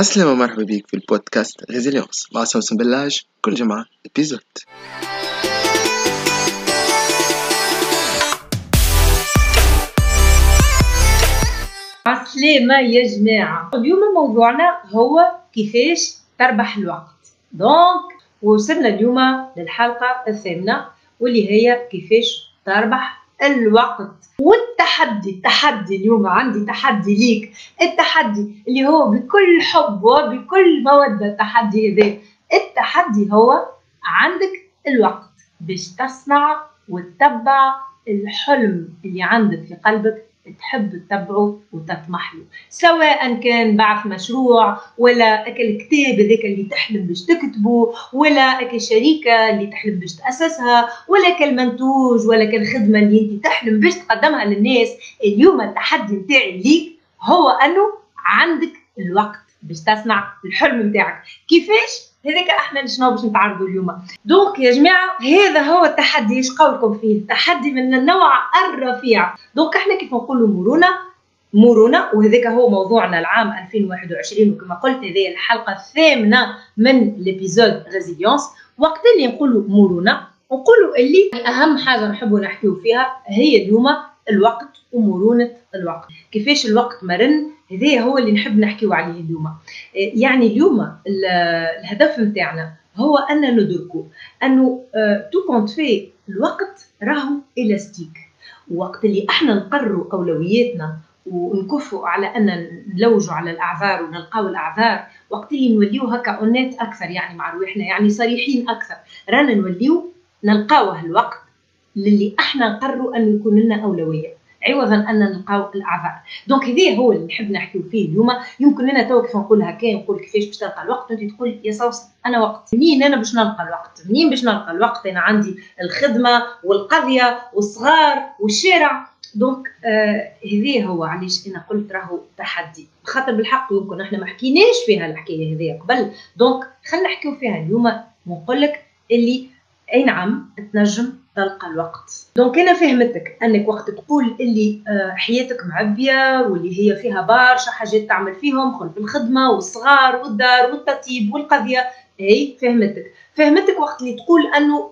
عسلامة مرحبا بيك في ال podcast résilience مع سمسم بلاج كل جمعة épisode عسلامة يا جماعة. اليوم موضوعنا هو كيفاش تربح الوقت. donc وصلنا اليوم للحلقة الثامنة واللي هي كيفاش تربح الوقت. والتحدي التحدي اليوم عندي تحدي ليك. التحدي اللي هو بكل حب وبكل مودة التحدي هذا التحدي هو عندك الوقت باش تصنع وتتبع الحلم اللي عندك في قلبك. تحب تتبعه وتطمح له سواء كان بعث مشروع ولا أكل كتاب هذاك اللي تحلم باش تكتبه ولا أكل شركه اللي تحلم باش تأسسها ولا كل منتوج ولا كل خدمة اللي أنت تحلم باش تقدمها للناس. اليوم التحدي نتاعي ليك هو أنه عندك الوقت باش تصنع الحلم نتاعك. كيفاش؟ هذاك إحنا شنو باش نتعرضوا اليوم. donc يا جماعة هذا هو التحدي إيش قولكم فيه؟ تحدي من النوع الرفيع. donc إحنا كيف نقولوا مرونه مرونه وهذاك هو موضوعنا العام 2021 وكما قلت هذه الحلقة الثامنة من les épisodes résilience وقت اللي نقولوا مرونه نقولوا اللي أهم حاجة نحبوا نحكيو فيها هي اليوم الوقت ومرونة الوقت. كيفاش الوقت مرن؟ هذا هو اللي نحب نحكيو عليه اليوم. يعني اليوم الهدف نتاعنا هو أن ندركوا أنه tout compte fait الوقت راهو élastique. وقت اللي إحنا نقرروا أولوياتنا ونكفوا على أن نلوجوا على الأعذار ونلقاو الأعذار وقت اللي نوليو هكا honnêtes أكثر يعني مع رواحنا يعني صريحين أكثر. رانا نوليو نلقاوه الوقت للي إحنا نقرروا انه يكون لنا أولوية. عوضا أن نلقاو الأعذار. donc هذا هو اللي نحب نحكيو فيه اليوم يمكن أنا تو كيف نقول هكا نقول كيفاش باش تلقى الوقت؟ انت تقول يا سوسن أنا وقت. منين أنا باش نلقى الوقت؟ منين باش نلقى الوقت؟ أنا عندي الخدمة والقضية والصغار والشارع. donc هذا آه هو علاش أنا قلت راهو تحدي؟ خاطر بالحق يمكن إحنا ما حكيناش فيها الحكاية هذه قبل. donc خلينا نحكيو فيها اليوم. ونقول لك اللي أي نعم تنجم تلقى الوقت. donc أنا فهمتك أنك وقت تقول اللي حياتك معبية واللي هي فيها برشا حاجات تعمل فيهم خلاف الخدمة والصغار والدار والتطييب والقضية. إي فهمتك. فهمتك وقت اللي تقول أنه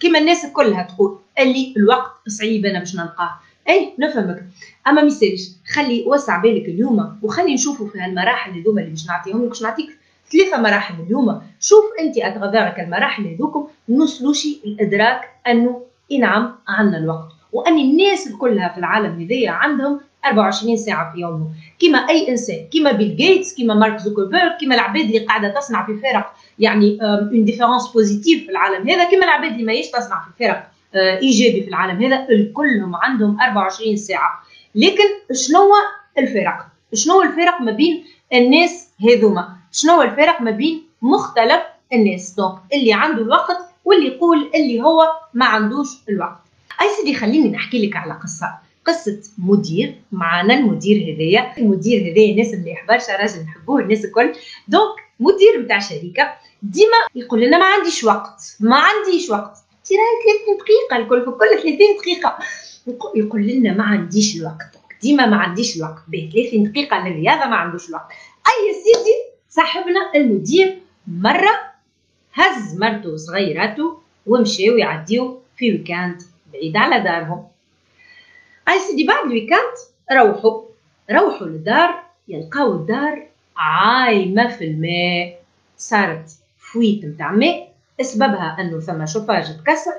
كما الناس كلها تقول اللي الوقت صعيب أنا باش نلقاه. إي نفهمك. أما ميسالش خلي وسع بالك اليوم وخلي نشوفوا في هالمراحل هذوما اللي باش نعطيهم لك باش نعطيك ثلاثة مراحل اليوم شوف أنت à travers المراحل هذوكم نوصلوشي الإدراك أنه نعم عندنا الوقت وأن الناس كلها في العالم هذايا عندهم 24 ساعة في يومهم كما أي إنسان كما بيل جيتس كما مارك زوكربيرغ كما العباد اللي قاعدة تصنع في فرق يعني une différence positive في العالم هذا كما العباد اللي ماهيش تصنع في فرق إيجابي في العالم هذا كلهم عندهم 24 ساعة لكن شنو الفرق؟ شنو الفرق ما بين الناس هذوما؟ شنو الفرق ما بين مختلف الناس؟ donc اللي عنده الوقت واللي يقول اللي هو ما عندوش الوقت. أي سيدي خليني نحكي لك على قصة. قصة مدير معنا المدير هذايا. المدير هذايا الناس اللي برشا راجل نحبوه الناس الكل. donc مدير نتاع شركة. ديما يقول لنا ما عنديش وقت. ما عنديش وقت. راهي 30 دقيقة الكل في كل 30 دقيقة. يقول لنا ما عنديش الوقت. ديما ما عنديش الوقت. به 30 دقيقة للرياضة ما عندوش الوقت. أي سيدي صاحبنا المدير مرة هز مرته وصغيراته ومشاو يعديو في week-end بعيد على دارهم. أي سيدي بعد ال week-end روحوا روحوا للدار يلقاو الدار عايمة في الماء. صارت fuite متاع ماء سببها أنه ثم شوفاج تكسر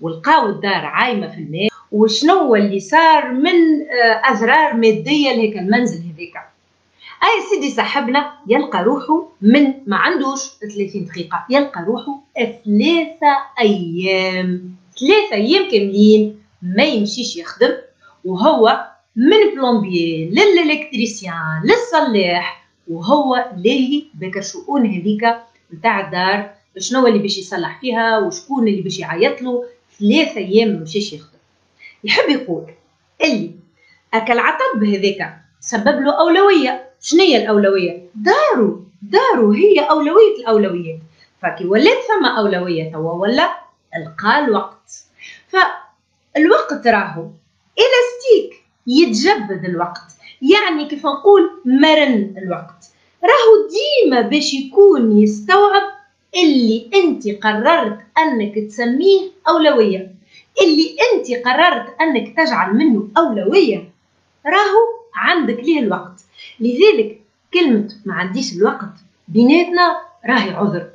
ولقاو الدار عايمة في الماء. وشنو اللي صار من اضرار مادية لهيك المنزل هذاك أي سيدي صاحبنا يلقى روحه من ما عندوش 30 دقيقة يلقى روحه ثلاثة أيام. ثلاثة أيام كاملين ما يمشيش يخدم وهو من بلومبيي للإلكتريسيان للصلاح وهو لاهي بك الشؤون هذيك نتاع الدار شنو اللي باش يصلح فيها وشكون اللي باش يعيط له ثلاثة أيام ما مشيش يخدم. يحب يقول اللي أكل عطب هذاك سبب له أولوية. شنو هي الأولوية؟ دارو دارو هي أولوية الأولويات فكي ولات ثم أولوية توا ولا؟ القى الوقت. فالوقت راهو إلاستيك يتجدد الوقت. يعني كيف نقول مرن الوقت. راهو ديما باش يكون يستوعب اللي أنت قررت أنك تسميه أولوية. اللي أنت قررت أنك تجعل منه أولوية راهو عندك ليه الوقت. لذلك كلمة ما عنديش الوقت بيناتنا راهي عذر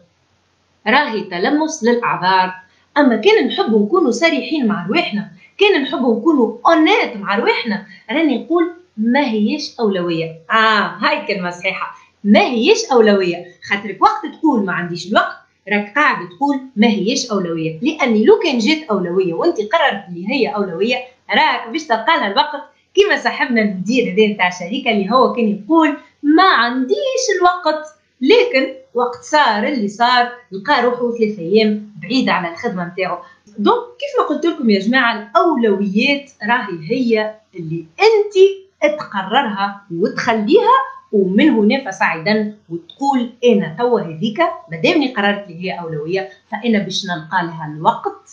راهي تلمس للأعذار. أما كان نحب نكونوا صريحين مع رواحنا كان نحب نكونوا اونيت مع رواحنا راني نقول ما هيش أولوية آه هاي كلمة صحيحة. ما هيش أولوية خاطرك وقت تقول ما عنديش الوقت راك قاعد تقول ما هيش أولوية لأني لو كان جات أولوية وأنت قررت اللي هي أولوية راك باش تلقى الوقت كيما صاحبنا المدير هذا نتاع الشركة اللي هو كان يقول ما عنديش الوقت. لكن وقت صار اللي صار لقى روحه ثلاث أيام بعيد على الخدمة نتاعو. دونك كيف ما قلت لكم يا جماعة الأولويات راهي هي اللي أنت تقررها وتخليها ومن هنا فصاعدا وتقول أنا توا هذيك مادامني قررت لي هي أولوية فأنا باش نلقى لها الوقت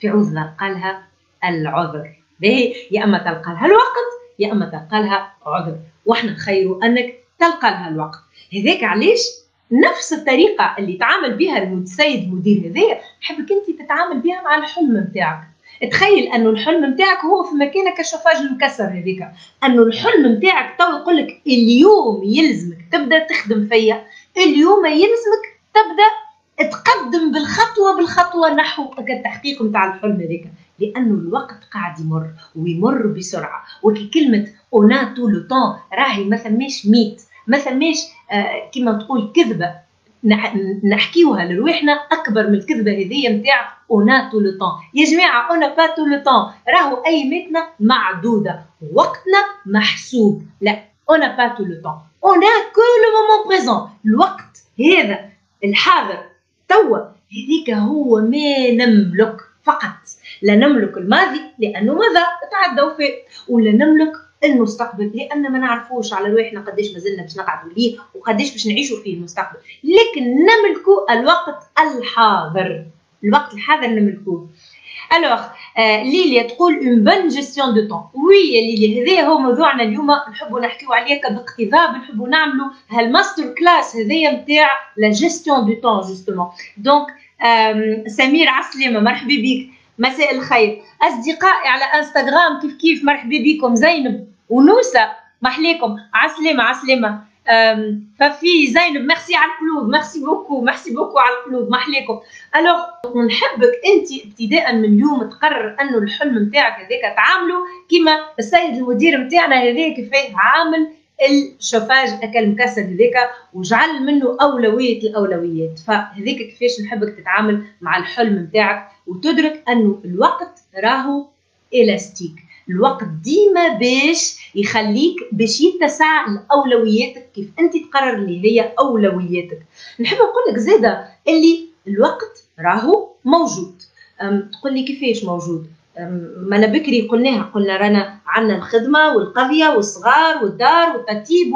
في عوض نلقى لها العذر. باهي يا أما تلقى لها الوقت يا أما تلقى لها عذر. وإحنا خير أنك تلقى لها الوقت. هذاك علاش؟ نفس الطريقة اللي تعامل بها السيد المدير هذايا نحبك أنت تتعامل بها مع الحلم نتاعك. تخيل انه الحلم نتاعك هو في مكانك الشوفاج المكسر هذيك. انه الحلم نتاعك تو يقول لك اليوم يلزمك تبدأ تخدم فيا. اليوم يلزمك تبدأ تقدم بالخطوة بالخطوة نحو التحقيق نتاع الحلم هذيك. لأنه الوقت قاعد يمر ويمر بسرعة. وكلمه أنا tout le temps راهي ما ثماش mythe ما ثماش آه كما تقول كذبة. نحكيوها لروحنا أكبر من الكذبة هذيا نتاع أنا tout le temps يا جماعة أنا pas tout le temps راهو اياماتنا معدودة. وقتنا محسوب. لا أنا pas tout le temps أنا que le moment présent الوقت هذا الحاضر توا هذيك هو ما نملك فقط. لا نملك الماضي لأنه ماذا تعدى وفات ولا نملك المستقبل لأن ما نعرفوش على رواحنا قداش مازلنا باش نقعدوا ليه وقداش باش نعيشوا فيه المستقبل. لكن نملكوا الوقت الحاضر. الوقت الحاضر نملكوه. alors ليليا تقول une bonne gestion du temps oui ليليا هذا هو موضوعنا اليوم. نحبوا نحكيو عليه باقتضاب. نحبوا نعملوا هال masterclass هذايا نتاع la gestion du temps justement donc سمير عسلامه مرحبا بك. مساء الخير. أصدقائي على إنستغرام كيف كيف؟ مرحبا بكم. زينب ونوسة. محليكم عسلامة عسلامة. ففي زينب ميرسي على القلوب merci beaucoup merci beaucoup على القلوب. محليكم الوغ نحبك أنت ابتداء من اليوم تقرر أنه الحلم نتاعك هذاك تعامله كما السيد المدير نتاعنا هذاك كيفاه عامل الشوفاج أكل مكسر هذاك وجعل منه أولوية الأولويات. فهذيك كيفاش نحبك تتعامل مع الحلم نتاعك وتدرك أنه الوقت راهو إلاستيك. الوقت ديما باش يخليك باش يتسع لأولوياتك. كيف أنت تقرر اللي هي أولوياتك. نحب نقول لك زاده اللي الوقت راهو موجود. تقول لي كيفاش موجود؟ ما أنا بكري قلناها قلنا رانا عندنا الخدمة والقضية والصغار والدار والترتيب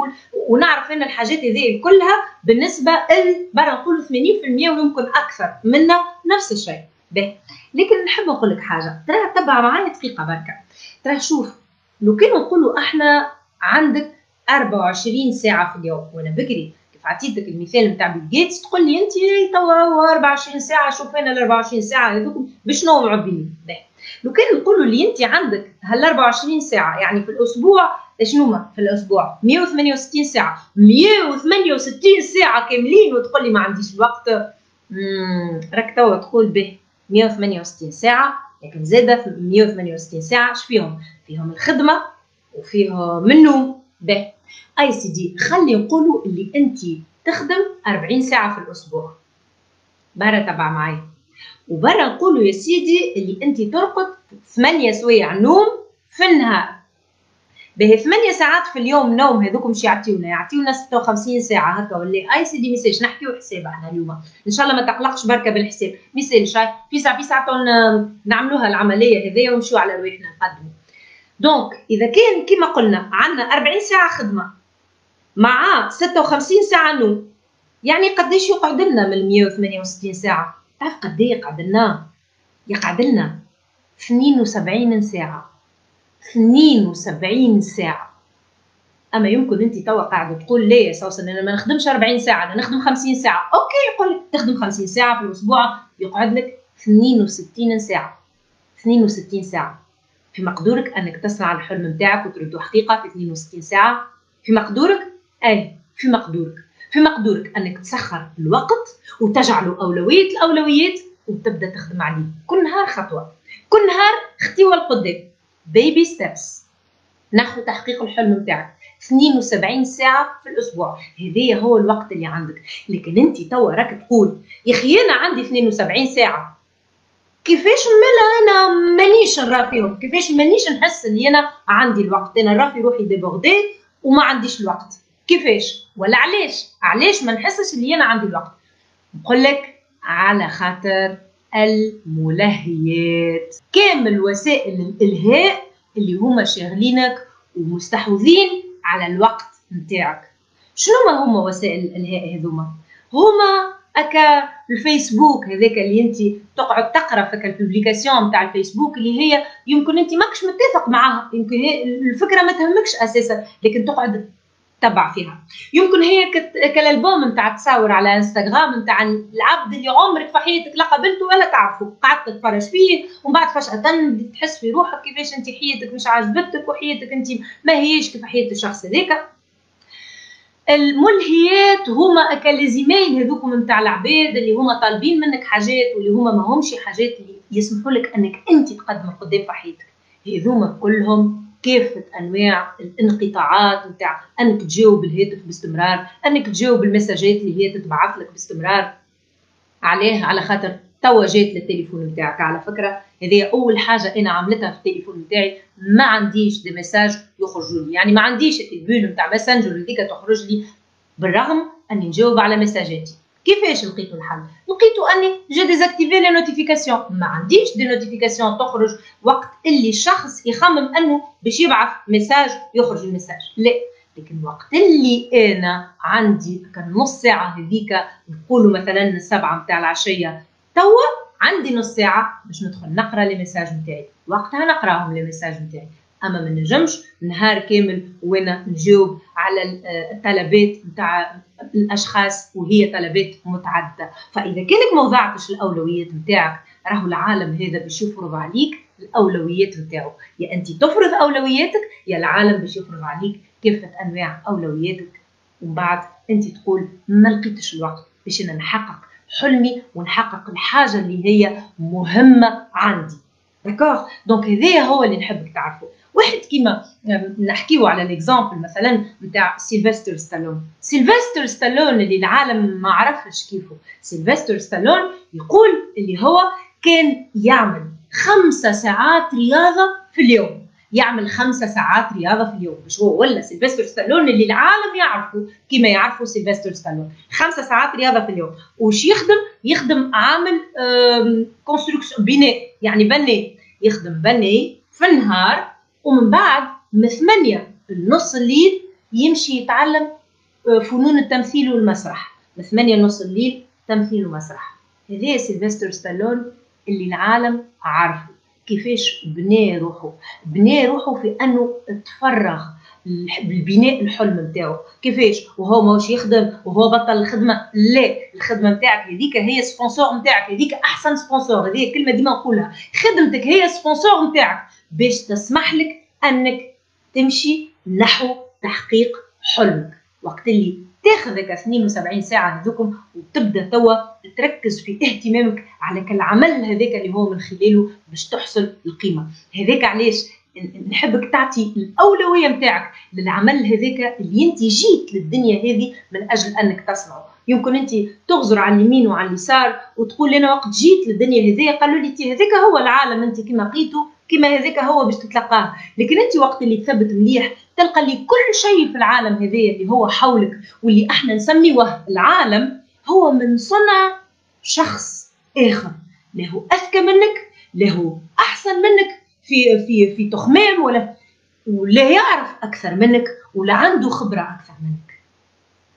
ونعرف أن الحاجات هذه كلها بالنسبة برا نقولوا 80% ويمكن أكثر منا نفس الشيء. به لكن نحب نقول لك حاجة. ترى تبع معايا دقيقة بركة. ترى شوف لو كانوا نقولوا إحنا عندك 24 ساعة في اليوم وأنا بكري كيف عطيتك المثال نتاع بيل جيتس تقول لي انت توا 24 ساعة شوف أنا ال 24 ساعة هذوك بشنو معبين لو كان نقولوا لي أنت عندك هال 24 ساعة يعني في الأسبوع شنو ما في الأسبوع؟ 168 ساعة. 168 ساعة كاملين وتقول لي ما عنديش الوقت راك توا تقول به 168 ساعة لكن زاد في 168 ساعة اش فيهم؟ الخدمة وفيهم النوم به. أي سيدي خلي نقولوا اللي انت تخدم 40 ساعة في الأسبوع. برا تبع معايا. وبرا نقولوا يا سيدي اللي انت ترقد 8 سوايع نوم في النهار. به 8 ساعات في اليوم نوم هذوك مش يعطيونا. يعطيونا 56 ساعة هكا ولا. أي سيدي ميسالش نحكيو حساب أحنا اليوم. إن شاء الله ما تقلقش بركة بالحساب. ميسالش. ساعه في ساعه نعملوها العملية هذيا ونمشيو على رواحنا نقدموا donc إذا كان كما قلنا عندنا 40 ساعة خدمة مع 56 ساعة نوم يعني قداش يقعد لنا من 168 ساعة؟ تعرف قد إيه يقعد لنا يقعد لنا 72 ساعة. 72 ساعة. أما يمكن أنت توا قاعدة تقول لي يا سوسن أنا ما نخدمش 40 ساعة أنا نخدم 50 ساعة. OK يقول لك تخدم 50 ساعة في الأسبوع يقعد لك 62 ساعة. 62 ساعة. في مقدورك أنك تصنع الحلم نتاعك وتردو حقيقة في 62 ساعة؟ في مقدورك؟ اي في مقدورك. في مقدورك أنك تسخر الوقت وتجعله أولوية الأولويات وتبدأ تخدم عليه. كل نهار خطوة. كل نهار خطوه لقدام بيبي ستيبس نحو تحقيق الحلم نتاعك 72 ساعة في الأسبوع. هذايا هو الوقت اللي عندك. لكن أنت توا راك تقول يا أخي أنا عندي 72 ساعة. كيفاش ملا أنا مانيش نرى فيهم كيفاش مانيش نحس أني أنا عندي الوقت. أنا نرى في روحي débordée وما عنديش الوقت. كيفاش؟ ولا علاش؟ علاش ما نحسش اللي أنا عندي الوقت؟ نقول لك على خاطر الملهيات. كامل وسائل الإلهاء اللي هما شاغلينك ومستحوذين على الوقت نتاعك. شنو ما هما وسائل الإلهاء هذوما؟ هما هكا الفيسبوك هذاك اللي أنت تقعد تقرأ في ال publication نتاع الفيسبوك اللي هي يمكن أنت ماكش متفق معاها. يمكن الفكرة ما تهمكش أساسا لكن تقعد تبع فيها. يمكن هي كالألبوم نتاع تصاور على إنستغرام نتاع العبد اللي عمرك في حياتك لا قابلته ولا تعرفه. قعدت تتفرج فيه ومن بعد فجاه تحس في روحك كيفاش انت حياتك مش عاجبتك وحياتك انت ما هيش كيف حياة الشخص هذاك. الملهيات هما اكاليزيمين هذوكم نتاع العباد اللي هما طالبين منك حاجات واللي هما ما همش حاجات اللي يسمحوا لك أنك انت تقدم قدام في حياتك. هذوما كلهم كافة أنواع الانقطاعات نتاع أنك تجاوب الهاتف باستمرار أنك تجاوب المساجات اللي هي تتبعث لك باستمرار. عليه على خاطر توا جات للتليفون نتاعك على فكرة هذه أول حاجة أنا عملتها في التليفون نتاعي ما عنديش دي مساج يخرجوا لي يعني ما عنديش ال bulle نتاع ماسنجر هذيك تخرج لي بالرغم أني نجاوب على مساجاتي. كيفاش لقيتوا الحل؟ لقيتوا اني j'ai désactivé les notifications ما عنديش des notifications تخرج وقت اللي الشخص يخمم انه باش يبعث message يخرج ال message لا لكن وقت اللي أنا عندي كان نص ساعة هذيك نقولوا مثلا السبعه نتاع العشية توا عندي نص ساعة باش ندخل نقرأ les messages نتاعي وقتها نقراهم les messages نتاعي أما ما نجمش نهار كامل وأنا نجاوب على الطلبات نتاع الأشخاص وهي طلبات متعددة. فإذا كانك ما وضعتش الأولويات نتاعك راهو العالم هذا باش يفرض عليك الأولويات نتاعو. يا انت تفرض أولوياتك يا العالم باش يفرض عليك كافة أنواع أولوياتك. ومن بعد انت تقول ما لقيتش الوقت باش أنا نحقق حلمي ونحقق الحاجة اللي هي مهمة عندي. d'accord donc هذايا هو اللي نحبك تعرفه واحد كيما نحكيو على l'exemple مثلا نتاع سيلفستر ستالون سيلفستر ستالون اللي العالم ما عرفش كيفه. سيلفستر ستالون يقول اللي هو كان يعمل خمسة ساعات رياضة في اليوم. يعمل خمسة ساعات رياضة في اليوم. مش هو ولا سيلفستر ستالون اللي العالم يعرفه كما يعرفوا سيلفستر ستالون خمسة ساعات رياضة في اليوم. وش يخدم؟ يخدم عامل construction بناء يعني بناء. يخدم بناء في النهار ومن بعد من ثمانية نص الليل يمشي يتعلم آه، فنون التمثيل والمسرح. من ثمانية نص الليل تمثيل ومسرح. هذا سيلفستر ستالون اللي العالم عارفه. كيفاش بنى روحه؟ بنى روحه في أنه تفرغ بالبناء الحلم نتاعو كيفاش؟ وهو ماهوش يخدم وهو بطل الخدمة. لا الخدمة نتاعك هذيك هي sponsor نتاعك هذيك أحسن sponsor هذه كلمة ديما نقولها. خدمتك هي sponsor نتاعك باش تسمح لك أنك تمشي نحو تحقيق حلمك. وقت اللي تاخذك 72 ساعة هذوكم وتبدأ توا تركز في اهتمامك على العمل هذاك اللي هو من خلاله باش تحصل القيمة. هذاك علاش نحبك تعطي الأولوية نتاعك للعمل هذاك اللي أنت جيت للدنيا هذه من أجل أنك تصنعه يمكن أنت تغزر على اليمين وعلى اليسار وتقول أنا وقت جيت للدنيا هذه قالوا لي هذاك هو العالم أنت كما لقيته كما هذاك هو باش تتلقاه. لكن أنت وقت اللي تثبت مليح تلقى اللي كل شيء في العالم هذا اللي هو حولك واللي إحنا نسميه العالم هو من صنع شخص آخر. له أذكى منك له أحسن منك في في في تخمام ولا ولا يعرف أكثر منك ولا عنده خبرة أكثر منك.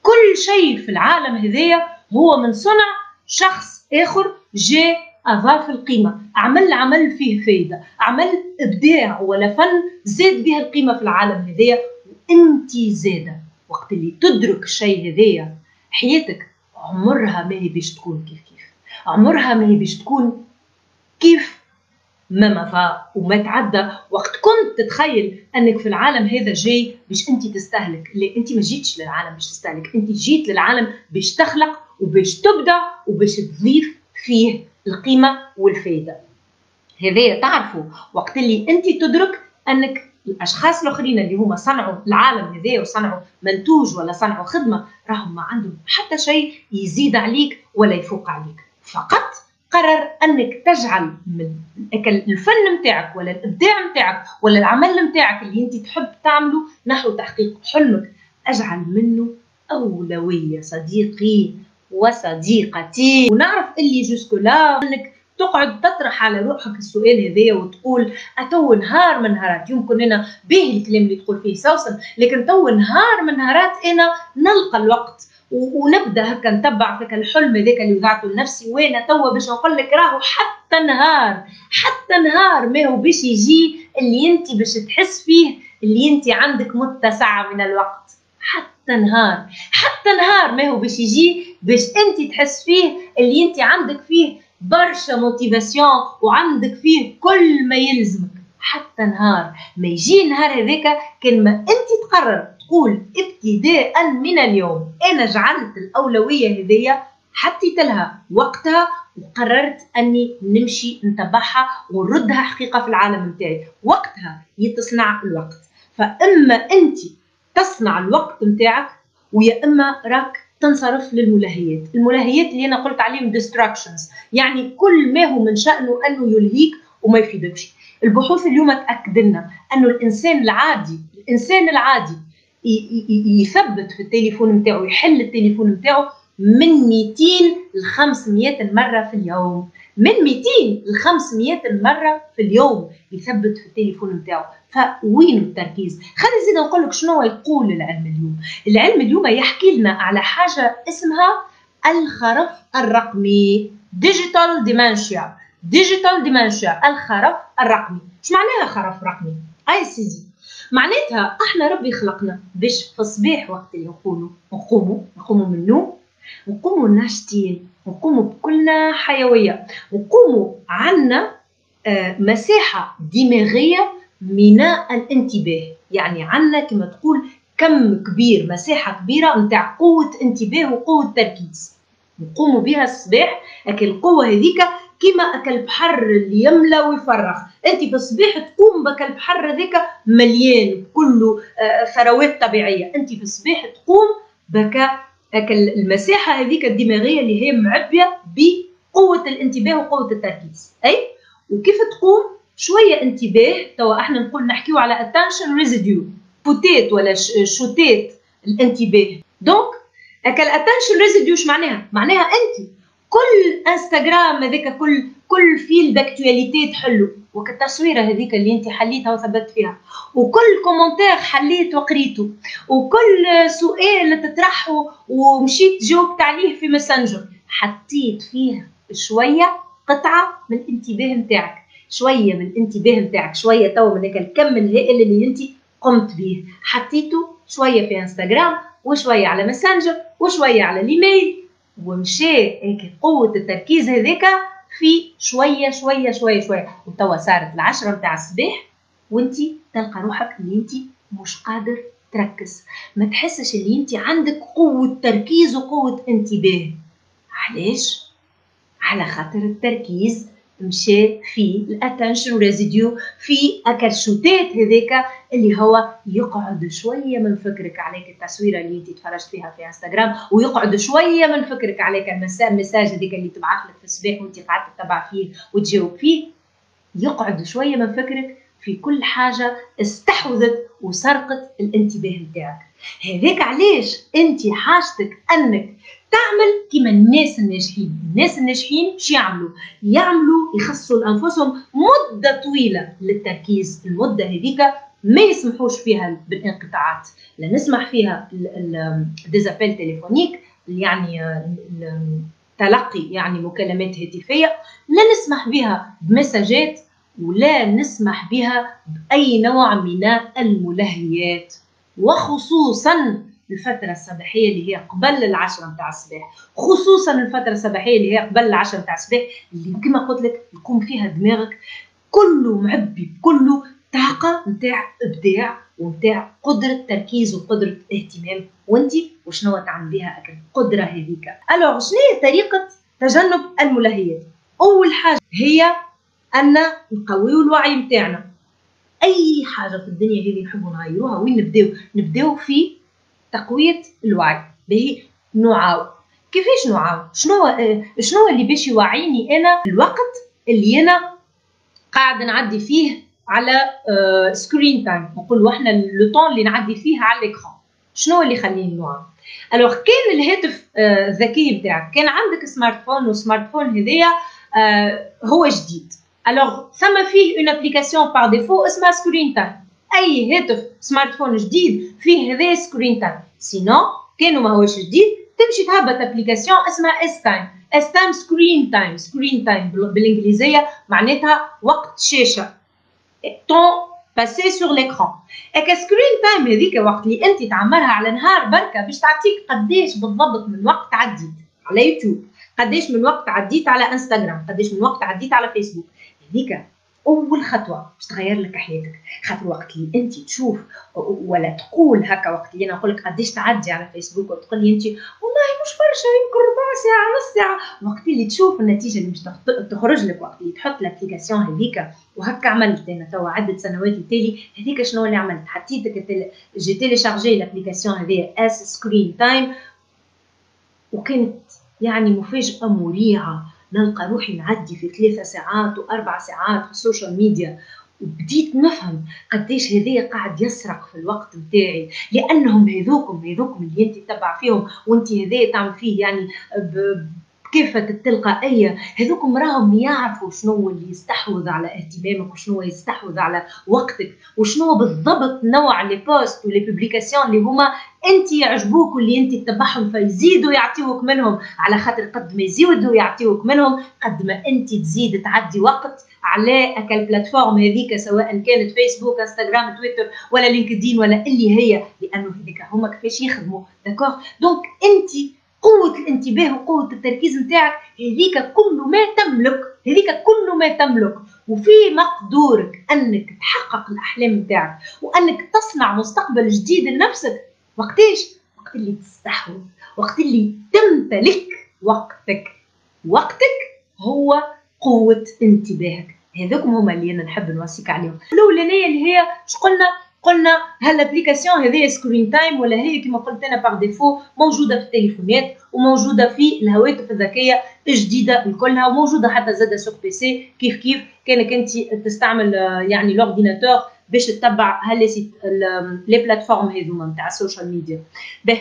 كل شيء في العالم هذايا هو من صنع شخص آخر جاء اضاف القيمة. عمل عمل فيه فايدة. عمل ابداع ولا فن زاد بها القيمة في العالم هذايا انت زادة. وقت اللي تدرك الشيء هذايا حياتك عمرها ما هي باش تكون كيف كيف. عمرها ما هي باش تكون كيف ما مضى وما تعدى. وقت كنت تتخيل أنك في العالم هذا جاي باش أنت تستهلك. لا أنت ما جيتش للعالم باش تستهلك. أنت جيت للعالم باش تخلق وباش تبدا وباش تضيف فيه القيمة والفائده هذايا تعرفوا وقت اللي أنت تدرك أنك الأشخاص الآخرين اللي هما صنعوا العالم هذا وصنعوا منتوج ولا صنعوا خدمة راهم ما عندهم حتى شيء يزيد عليك ولا يفوق عليك. فقط قرر أنك تجعل من الفن نتاعك ولا الإبداع نتاعك ولا العمل نتاعك اللي أنت تحب تعمله نحو تحقيق حلمك. أجعل منه أولوية صديقي. وصديقتي. ونعرف اللي jusque-là انك تقعد تطرح على روحك السؤال هذايا وتقول أتو نهار من نهارات. يمكن أنا به الكلام اللي تقول فيه سوسن لكن تو نهار من نهارات أنا نلقى الوقت. ونبدأ هكا نتبع هكا الحلم هذاك اللي وضعته لنفسي. وأنا توا باش نقول لك راهو حتى نهار حتى نهار ما هو باش يجي اللي أنت باش تحس فيه اللي أنت عندك متسعة من الوقت. حتى نهار. حتى نهار ما هو باش يجي باش انت تحس فيه اللي انت عندك فيه برشا موتيفاسيون وعندك فيه كل ما يلزمك. حتى نهار. ما يجي النهار هذاك كان ما انت تقرر تقول ابتداء من اليوم. أنا جعلت الأولوية هذيا حطيت لها وقتها وقررت أني نمشي نتبعها ونردها حقيقة في العالم نتاعي. وقتها يتصنع الوقت. فأما انت تصنع الوقت نتاعك ويا إما راك تنصرف للملهيات الملهيات اللي أنا قلت عليهم distractions يعني كل ما هو من شأنه أنه يلهيك وما يفيدكش. البحوث اليوم تاكد لنا أنه الإنسان العادي الإنسان العادي يثبت في التليفون نتاعو يحل التليفون نتاعو من 200 ل 500 مرة في اليوم. من 200 ل 500 مرة في اليوم يثبت في التليفون نتاعو فوين التركيز؟ خلينا نزيد نقول لك شنو يقول العلم اليوم. العلم اليوم يحكي لنا على حاجة اسمها الخرف الرقمي. digital dementia digital dementia الخرف الرقمي. إيش معناها خرف رقمي؟ أي سي دي معناتها إحنا ربي خلقنا باش في الصباح وقت اللي نقولوا نقوموا نقوموا من النوم نقوموا ناشطين. نقوموا بكلنا حيوية. نقوموا عندنا آه، مساحة دماغية من الانتباه. يعني عندنا كما تقول كم كبير مساحة كبيرة نتاع قوة انتباه وقوة تركيز. نقوموا بها الصباح لكن القوة هذيك كيما أكل البحر اللي يملى ويفرغ. أنت في الصباح تقوم بك البحر هذاك مليان كله آه، ثروات طبيعية. أنت في الصباح تقوم بك المساحه هذيك الدماغية اللي هي معبية بقوة الانتباه وقوة التركيز. أي؟ وكيف تقوم؟ شوية انتباه. توا إحنا نقول نحكيو على attention residue. فوتات ولا شوتات الانتباه. donc هكا ال attention residue معناها؟ معناها أنت. كل إنستغرام هذاك كل كل fil d'actualité تحلو. وكالتصويره هذيك اللي أنت حليتها وثبت فيها. وكل commentaire حليت وقريته. وكل سؤال تطرحه ومشيت جاوبت عليه في ماسنجر. حطيت فيه شوية قطعة من الانتباه نتاعك. شوية من الانتباه نتاعك. شوية تو من الكم الهائل اللي أنت قمت به حطيته شوية في إنستغرام وشوية على ماسنجر وشوية على الإيميل. ومشى قوة التركيز هذاك في شوية شوية شوية شوية. وتوا صارت العشرة نتاع الصباح وانت تلقى روحك اللي انت مش قادر تركز. ما تحسش اللي انت عندك قوة تركيز وقوة انتباه. علاش؟ على خاطر التركيز مشى في ال attention residue في الشوتات هذاك اللي هو يقعد شوية من فكرك عليك. التصويره اللي انت تفرجت فيها في إنستغرام ويقعد شوية من فكرك عليك. المساج هذيك اللي تبعث لك في الصباح وانت قاعد تتبع فيه وتجاوب فيه يقعد شوية من فكرك في كل حاجة استحوذت وسرقت الانتباه نتاعك هذاك علاش انت حاجتك انك تعمل كما الناس الناجحين. الناس الناجحين شو يعملوا؟ يعملوا يخصوا لأنفسهم مدة طويلة للتركيز. المدة هذيك ما يسمحوش فيها بالانقطاعات. لا نسمح فيها ديزابيل تليفونيك يعني تلقي يعني مكالمات هاتفية. لا نسمح بها بمساجات ولا نسمح بها بأي نوع من الملهيات. وخصوصا الفترة الصباحية اللي هي قبل العشرة متاع الصباح. خصوصا الفترة الصباحية اللي هي قبل العشرة متاع الصباح اللي كما قلت لك يكون فيها دماغك كله معبي بكله طاقة متاع إبداع ومتاع قدرة تركيز وقدرة اهتمام. وأنت وشنو تعمل بها القدرة هذيك. ألو شنو هي طريقة تجنب الملهيات أول حاجة هي أن نقويو الوعي متاعنا. أي حاجة في الدنيا هذه نحبوا نغيروها وين نبداو؟ نبداو في تقوية الوعي. به نعاود كيفاش نعاود شنو آه، شنو اللي باش يوعيني أنا الوقت اللي أنا قاعد نعدي فيه على screen time نقولوا إحنا le temps اللي نعدي فيه على l'écran شنو اللي يخليني نعاود alors كان الهاتف آه، الذكي بتاعك. كان عندك smartphone وال smartphone هذايا آه، هو جديد. alors ثم فيه une application par défaut اسمها screen time أي هاتف smartphone جديد فيه هذا screen time sinon كانوا ماهوش جديد تمشي تهبط application اسمها S time S time screen time screen time بالانجليزيه معناتها وقت شاشه temps passé sur l'écran اك screen time هذيك وقت اللي انت تعمرها على نهار بركه باش تعطيك قداش بالضبط من وقت عديت على يوتيوب قداش من وقت عديت على انستغرام قداش من وقت عديت على فيسبوك هذيك أول خطوة باش تغير لك حياتك. خاطر وقت اللي أنت تشوف ولا تقول هكا وقت اللي أنا نقول لك قداش تعدي على فيسبوك وتقول لي أنت والله مش برشا يمكن ربع ساعة نص ساعة. وقت اللي تشوف النتيجة اللي باش تخرج لك وقت اللي تحط ال application هذيك وهكا عملت أنا توا عدة سنوات التالي هذيك شنو اللي عملت؟ حطيت j'ai téléchargé ال application هذه اس screen time وكانت يعني مفاجأة مريعه نلقى روحي نعدي في ثلاثة ساعات وأربع ساعات في ال social media وبديت نفهم قديش هذايا قاعد يسرق في الوقت نتاعي لأنهم هذوكم هذوكم اللي أنت تتبع فيهم وأنت هذايا تعمل فيه يعني كيف التلقائية هذوكم راهم يعرفوا شنو اللي يستحوذ على اهتمامك وشنو يستحوذ على وقتك. وشنو بالضبط نوع les posts ولي اللي هما انت يعجبوك واللي انت تتبعهم فيزيدوا يعطيوك منهم على خاطر قد ما يزيدوا يعطيوك منهم قد ما انت تزيد تعدي وقت على هاك ال plateforme هذيك سواء كانت فيسبوك انستغرام تويتر ولا لينكدين ولا اللي هي لأنه هذيك هما كيفاش يخدموا d'accord donc انت قوة الانتباه وقوة التركيز نتاعك هذيك كل ما تملك هذيك كل ما تملك. وفي مقدورك أنك تحقق الأحلام نتاعك وأنك تصنع مستقبل جديد لنفسك. وقتاش؟ وقت اللي تستحوذ وقت اللي تمتلك وقتك. وقتك هو قوة انتباهك. هذوكم هما اللي أنا نحب نوصيك عليهم. الأولانية اللي هي اش قلنا؟ قلنا هال application هذه screen time ولا هي كما قلت أنا par défaut موجودة في التليفونات وموجودة في الهواتف الذكية الجديدة الكلها وموجودة حتى زادة sur PC كيف كيف؟ كانك أنت تستعمل يعني l'ordinateur باش تتبع هل les plateformes هذوما نتاع ال social media. باهي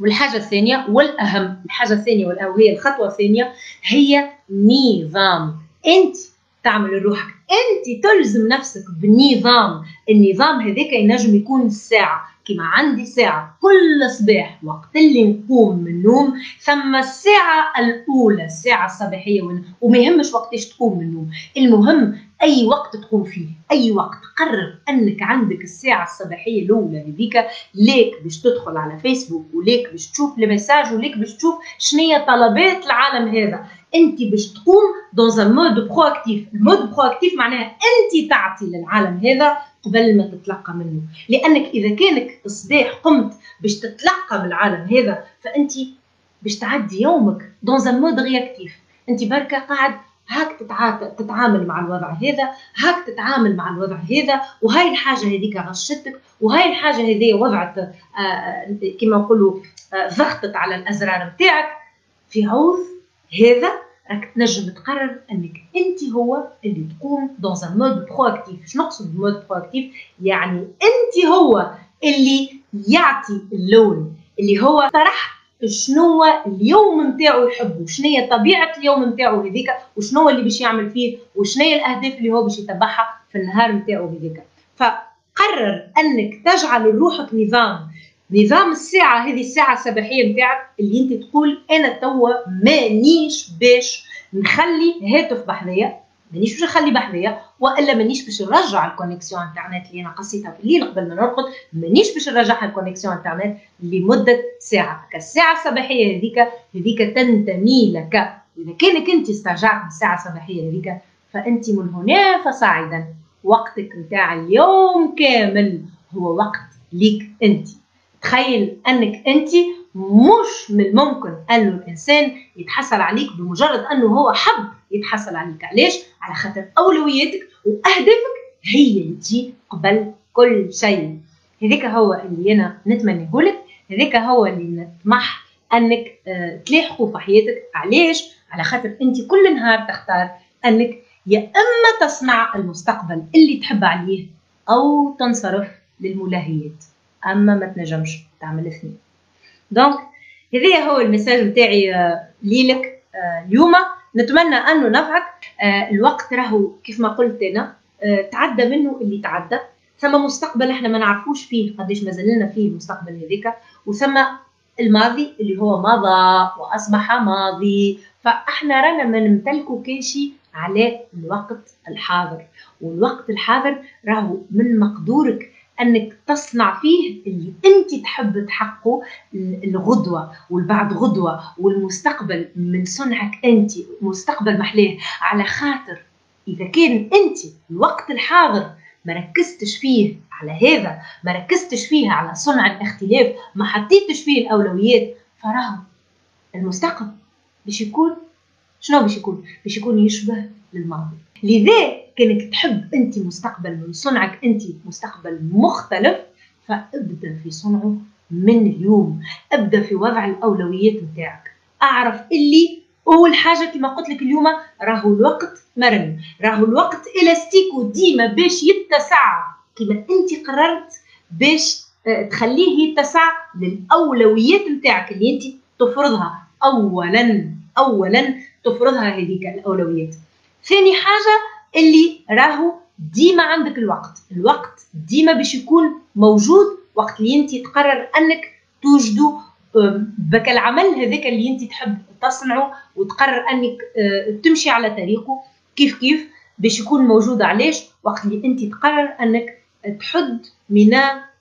والحاجة الثانية والأهم الحاجة الثانية وهي الخطوة الثانية هي نظام أنت تعمل لروحك. أنت تلزم نفسك بالنظام. النظام هذاك ينجم يكون الساعة كما عندي ساعة كل صباح وقت اللي نقوم من النوم ثم الساعة الأولى الساعة الصباحية وما يهمش وقتاش تقوم من النوم. المهم أي وقت تقوم فيه أي وقت. قرر أنك عندك الساعة الصباحية الأولى هذيك ليك باش تدخل على فيسبوك وليك باش تشوف ال messages وليك باش تشوف شنية طلبات العالم هذا. انت باش تقوم dans un mode proactif ال mode proactif معناها انت تعطي للعالم هذا قبل ما تتلقى منه. لأنك إذا كانك الصباح قمت باش تتلقى بالعالم هذا فأنت باش تعدي يومك dans un mode réactif أنت بركة قاعد هاك تتعامل مع الوضع هذا هاك تتعامل مع الوضع هذا وهاي الحاجة هذيك غشتك وهاي الحاجة هذه وضعت آه، كما نقولوا آه، ضغطت على الأزرار نتاعك في عوض هذا راك تنجم تقرر أنك أنت هو اللي تقوم dans un mode proactif شنو نقصد ب mode proactif يعني أنت هو اللي يعطي اللون اللي هو طرح شنو اليوم نتاعو يحب وشنو هي طبيعة اليوم نتاعو هذيك وشنو اللي باش يعمل فيه وشنو هي الأهداف اللي هو باش يتبعها في النهار نتاعو هذيك. فقرر أنك تجعل لروحك نظام نظام الساعة هذه الساعة الصباحية نتاعك اللي أنت تقول أنا توا مانيش باش نخلي هاتف بحذايا مانيش باش نخلي بحذايا وإلا مانيش باش نرجع ال connexion internet اللي أنا قصيتها في الليل قبل ما نرقد مانيش باش نرجعها ال connexion internet لمدة ساعة. الساعة الصباحية هذيك هذيك تنتمي لك. إذا كانك أنت استرجعت الساعة الصباحية هذيك فأنت من هنا فصاعدا. وقتك نتاع اليوم كامل هو وقت ليك أنت. تخيل أنك انت مش من الممكن انه الإنسان يتحصل عليك بمجرد أنه هو حب يتحصل عليك. علاش على خاطر أولوياتك وأهدافك هي اللي تجي قبل كل شيء. هذاك هو اللي أنا نتمنيه لك هذاك هو اللي نطمح أنك آه، تلاحقه في حياتك. علاش؟ على خاطر انت كل نهار تختار أنك يا إما تصنع المستقبل اللي تحب عليه أو تنصرف للملاهيات. أما ما تنجمش تعمل اثنين دونك هذا هو المساج نتاعي آه، ليلك آه، اليوم. نتمنى انه نفعك. آه، الوقت راهو كيف ما قلت أنا تعدى منه اللي تعدى. ثم مستقبل إحنا ما نعرفوش فيه قديش ما زلنا فيه المستقبل هذيك وثم الماضي اللي هو مضى وأصبح ماضي. فإحنا رانا ما نمتلكوا كل شيء على الوقت الحاضر. والوقت الحاضر راهو من مقدورك أنك تصنع فيه اللي أنت تحب تحققه الغدوة والبعد غدوة والمستقبل من صنعك أنت مستقبل محلاه على خاطر إذا كان أنت الوقت الحاضر ما ركزتش فيه على هذا ما ركزتش فيه على صنع الاختلاف ما حطيتش فيه الأولويات فراهو المستقبل باش يكون شنو باش يكون؟ باش يكون يشبه للماضي. لذا كأنك تحب أنت مستقبل من صنعك أنت مستقبل مختلف فابدأ في صنعه من اليوم. ابدأ في وضع الأولويات نتاعك أعرف اللي أول حاجة كما قلت لك اليوم راهو الوقت مرن. راهو الوقت الاستيكو ديما باش يتسع. كما أنت قررت باش آه، تخليه يتسع للأولويات نتاعك اللي أنت تفرضها. اولا اولا تفرضها هذيك الأولويات. ثاني حاجة اللي راهو ديما عندك الوقت. الوقت ديما باش يكون موجود وقت اللي انت تقرر انك توجدوا بك العمل هذاك اللي انت تحب تصنعه وتقرر انك آه، تمشي على طريقه كيف كيف؟ باش يكون موجود. علاش؟ وقت اللي انت تقرر انك تحد من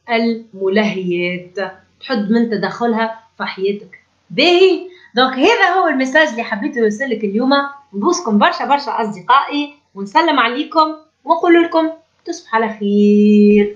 الملهيات تحد من تدخلها في حياتك. باهي؟ دونك هذا هو المساج اللي حبيت نوصلك اليوم. نبوسكم برشا برشا أصدقائي. ونسلم عليكم ونقول لكم تصبحوا على خير.